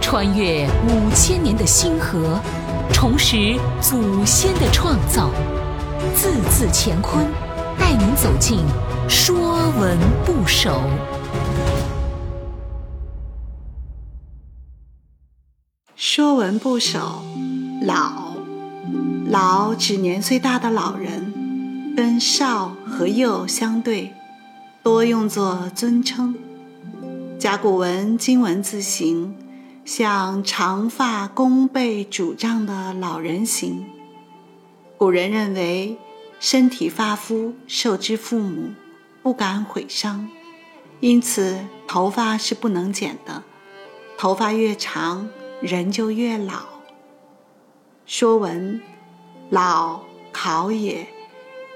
穿越五千年的星河，重拾祖先的创造，字字乾坤，带您走进《说文不首》。《说文不首》老，老指年岁大的老人，跟少和幼相对，多用作尊称。甲骨文金文字形，像长发弓背拄杖的老人形。古人认为，身体发肤受之父母，不敢毁伤，因此头发是不能剪的，头发越长。人就越老。说文：老考也，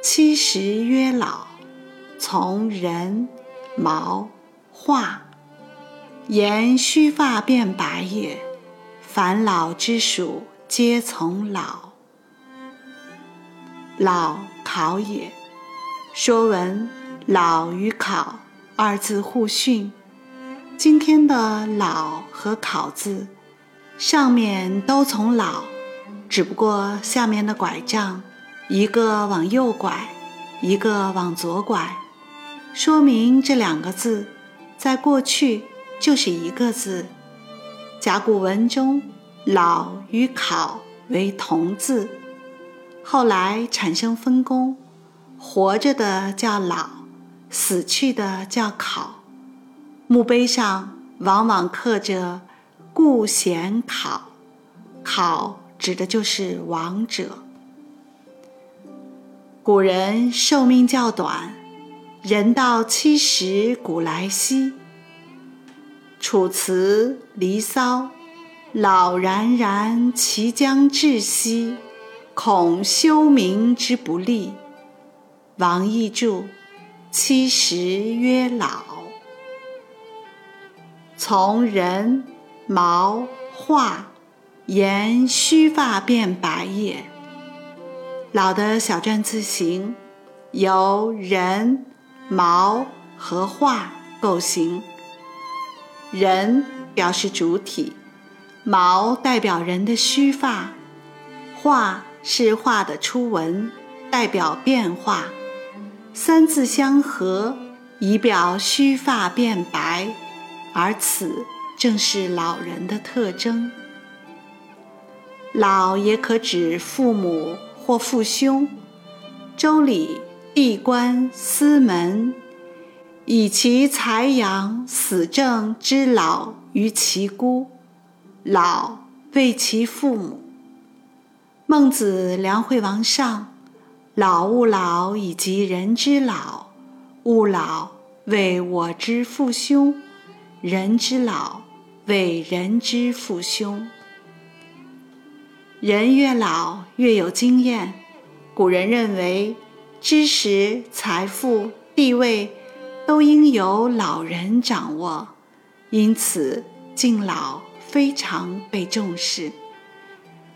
七十曰老。从人毛化，言须发变白也。凡老之属，皆从老。老考也。说文：老与考二字互训。今天的老和考字。上面都从老，只不过下面的拐杖，一个往右拐，一个往左拐，说明这两个字在过去就是一个字。甲骨文中“老”与“考”为同字，后来产生分工，活着的叫老，死去的叫考。墓碑上往往刻着。故贤考，考指的就是亡者。古人寿命较短，人到七十古来稀。《楚辞·离骚》：老然然，其将至兮，恐修明之不利。王逸注：七十曰老。从人。毛化，言须发变白也。老的小篆字形由人、毛和化构形。人表示主体，毛代表人的须发，化是画的初纹，代表变化。三字相合，以表须发变白，而此。正是老人的特征。老也可指父母或父兄。周礼地官司门，以其财养死正之老于其孤，老为其父母。孟子梁惠王上，老吾老以及人之老，吾老为我之父兄，人之老。为人之父兄，人越老越有经验。古人认为，知识、财富、地位都应由老人掌握，因此敬老非常被重视。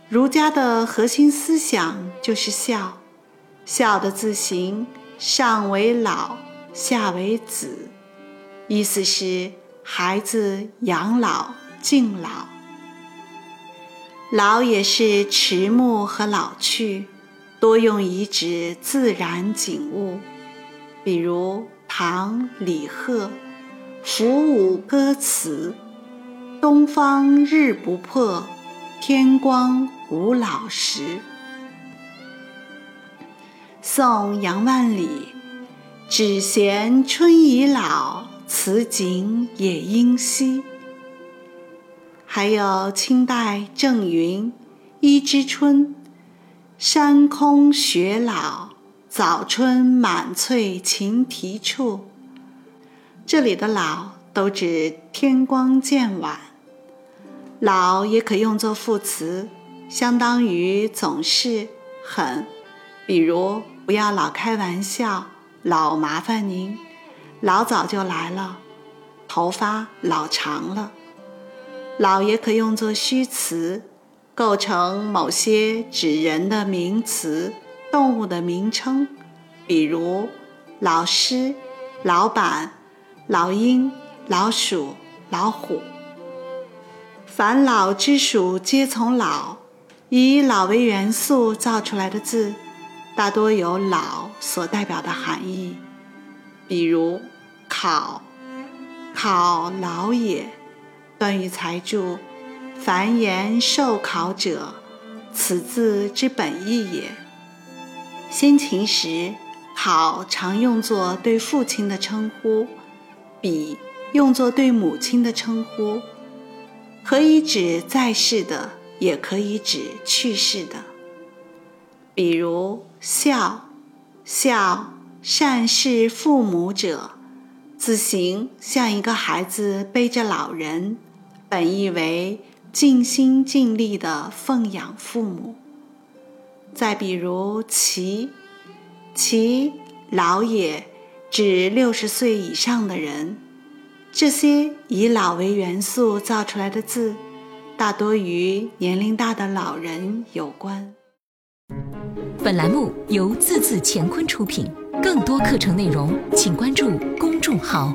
儒家的核心思想就是孝，孝的字形上为老，下为子，意思是。孩子养老敬老，老也是迟暮和老去，多用以指自然景物，比如唐李贺《伏舞歌词》：“东方日不破，天光无老时。”宋杨万里《只嫌春已老》。此景也应惜。还有清代郑云《一枝春》：“山空雪老，早春满翠衾啼处。”这里的“老”都指天光渐晚。老也可用作副词，相当于总是、很。比如，不要老开玩笑，老麻烦您。老早就来了，头发老长了。老也可用作虚词，构成某些指人的名词、动物的名称，比如老师、老板、老鹰、老鼠、老虎。凡老之属皆从老，以老为元素造出来的字，大多有老所代表的含义。比如“考”，“考老也”，段誉才注：“凡言受考者，此字之本意也。”先秦时，“考”常用作对父亲的称呼，“比”用作对母亲的称呼。可以指在世的，也可以指去世的。比如“孝”，“孝善事父母者”，字形像一个孩子背着老人，本意为尽心尽力地奉养父母。再比如“齐”，“齐老也”，指六十岁以上的人。这些以老为元素造出来的字，大多与年龄大的老人有关。本栏目由字字乾坤出品，更多课程内容请关注公众号。